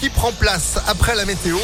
qui prend place après la météo.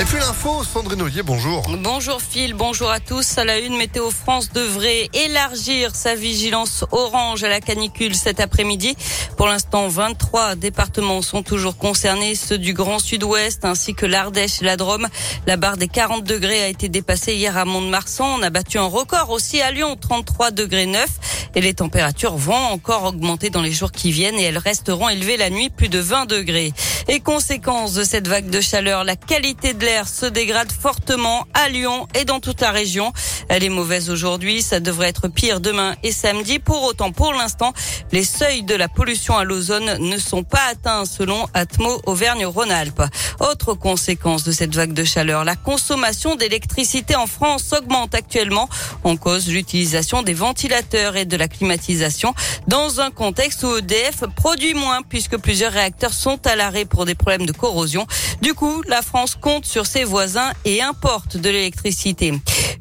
Et puis l'info, Sandrine Ollier, bonjour. Bonjour Phil, bonjour à tous. À la une, Météo France devrait élargir sa vigilance orange à la canicule cet après-midi. Pour l'instant, 23 départements sont toujours concernés, ceux du Grand Sud-Ouest ainsi que l'Ardèche et la Drôme. La barre des 40 degrés a été dépassée hier à Mont-de-Marsan. On a battu un record aussi à Lyon, 33 degrés 9. Et les températures vont encore augmenter dans les jours qui viennent et elles resteront élevées la nuit, plus de 20 degrés. Et conséquence de cette vague de chaleur, la qualité de l'air se dégrade fortement à Lyon et dans toute la région. Elle est mauvaise aujourd'hui, ça devrait être pire demain et samedi. Pour autant, pour l'instant, les seuils de la pollution à l'ozone ne sont pas atteints selon Atmo Auvergne-Rhône-Alpes. Autre conséquence de cette vague de chaleur, la consommation d'électricité en France augmente actuellement. En cause l'utilisation des ventilateurs et de la climatisation dans un contexte où EDF produit moins puisque plusieurs réacteurs sont à l'arrêt des problèmes de corrosion. Du coup, la France compte sur ses voisins et importe de l'électricité.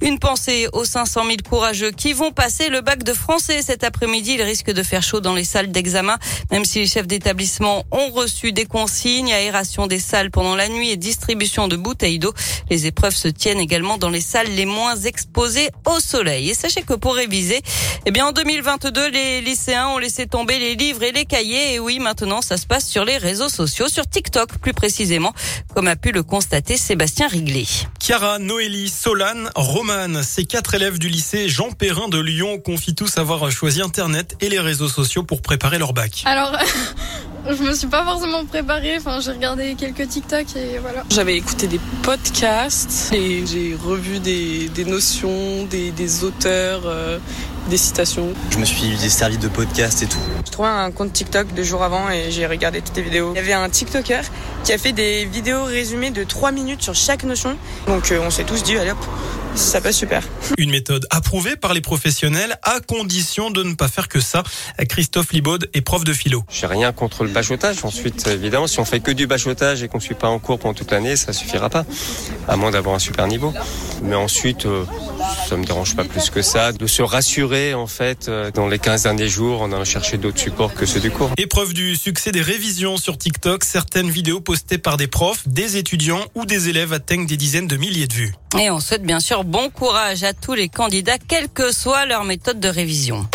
Une pensée aux 500 000 courageux qui vont passer le bac de français cet après-midi. Il risque de faire chaud dans les salles d'examen, même si les chefs d'établissement ont reçu des consignes, aération des salles pendant la nuit et distribution de bouteilles d'eau. Les épreuves se tiennent également dans les salles les moins exposées au soleil. Et sachez que pour réviser, eh bien, en 2022, les lycéens ont laissé tomber les livres et les cahiers. Et oui, maintenant, ça se passe sur les réseaux sociaux, sur TikTok plus précisément, comme a pu le constater Sébastien Riglet. Chiara, Noélie, Solane, Ces quatre élèves du lycée Jean Perrin de Lyon confient tous avoir choisi Internet et les réseaux sociaux pour préparer leur bac. Alors, je me suis pas forcément préparée. Enfin, j'ai regardé quelques TikTok et voilà. J'avais écouté des podcasts et j'ai revu des, des notions, des, des auteurs, euh, des citations. Je me suis servi de podcast et tout. J'ai trouvé un compte TikTok deux jours avant et j'ai regardé toutes les vidéos. Il y avait un TikToker qui a fait des vidéos résumées de 3 minutes sur chaque notion. Donc euh, on s'est tous dit, allez hop, ça passe super. Une méthode approuvée par les professionnels à condition de ne pas faire que ça. Christophe Libaud est prof de philo. J'ai rien contre le bachotage. Ensuite, évidemment, si on fait que du bachotage et qu'on ne suit pas en cours pendant toute l'année, ça suffira pas. À moins d'avoir un super niveau. Mais ensuite, euh, ça me dérange pas plus que ça de se rassurer en fait euh, dans les 15 derniers jours en allant chercher d'autres supports que ceux du cours. Épreuve du succès des révisions sur TikTok, certaines vidéos postées par des profs, des étudiants ou des élèves atteignent des dizaines de milliers de vues. Et on souhaite bien sûr bon courage à tous les candidats, quelle que soit leur méthode de révision.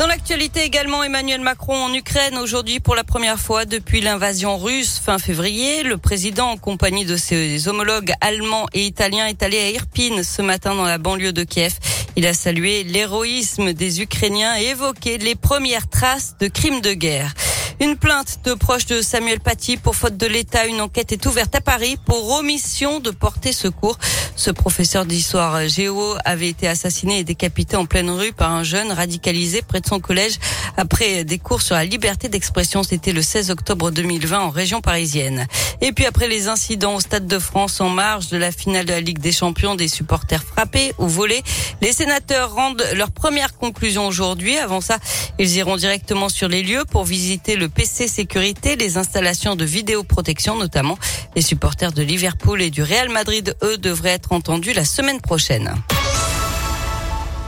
Dans l'actualité également, Emmanuel Macron en Ukraine aujourd'hui pour la première fois depuis l'invasion russe fin février. Le président en compagnie de ses homologues allemands et italiens est allé à Irpine ce matin dans la banlieue de Kiev. Il a salué l'héroïsme des Ukrainiens et évoqué les premières traces de crimes de guerre. Une plainte de proches de Samuel Paty pour faute de l'État. Une enquête est ouverte à Paris pour omission de porter secours. Ce professeur d'histoire géo avait été assassiné et décapité en pleine rue par un jeune radicalisé près de son collège après des cours sur la liberté d'expression. C'était le 16 octobre 2020 en région parisienne. Et puis après les incidents au Stade de France en marge de la finale de la Ligue des Champions, des supporters frappés ou volés, les sénateurs rendent leur première conclusion aujourd'hui. Avant ça, ils iront directement sur les lieux pour visiter le PC sécurité, les installations de vidéoprotection notamment. Les supporters de Liverpool et du Real Madrid, eux, devraient être entendus la semaine prochaine.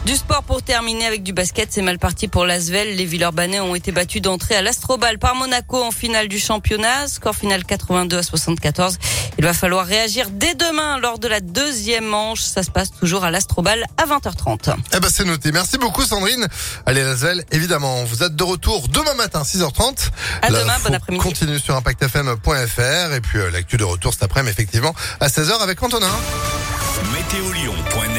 Du sport pour terminer avec du basket, c'est mal parti pour l'Asvel. Les Villeurbanais ont été battus d'entrée à l'Astrobal par Monaco en finale du championnat. Score final 82 à 74. Il va falloir réagir dès demain lors de la deuxième manche. Ça se passe toujours à l'Astrobal à 20h30. Eh ben c'est noté. Merci beaucoup Sandrine. Allez l'Asvel, évidemment, vous êtes de retour demain matin 6h30. À demain, bon après-midi. Continue sur impactfm.fr et puis euh, l'actu de retour cet après-midi effectivement à 16h avec Antonin. Météolion.net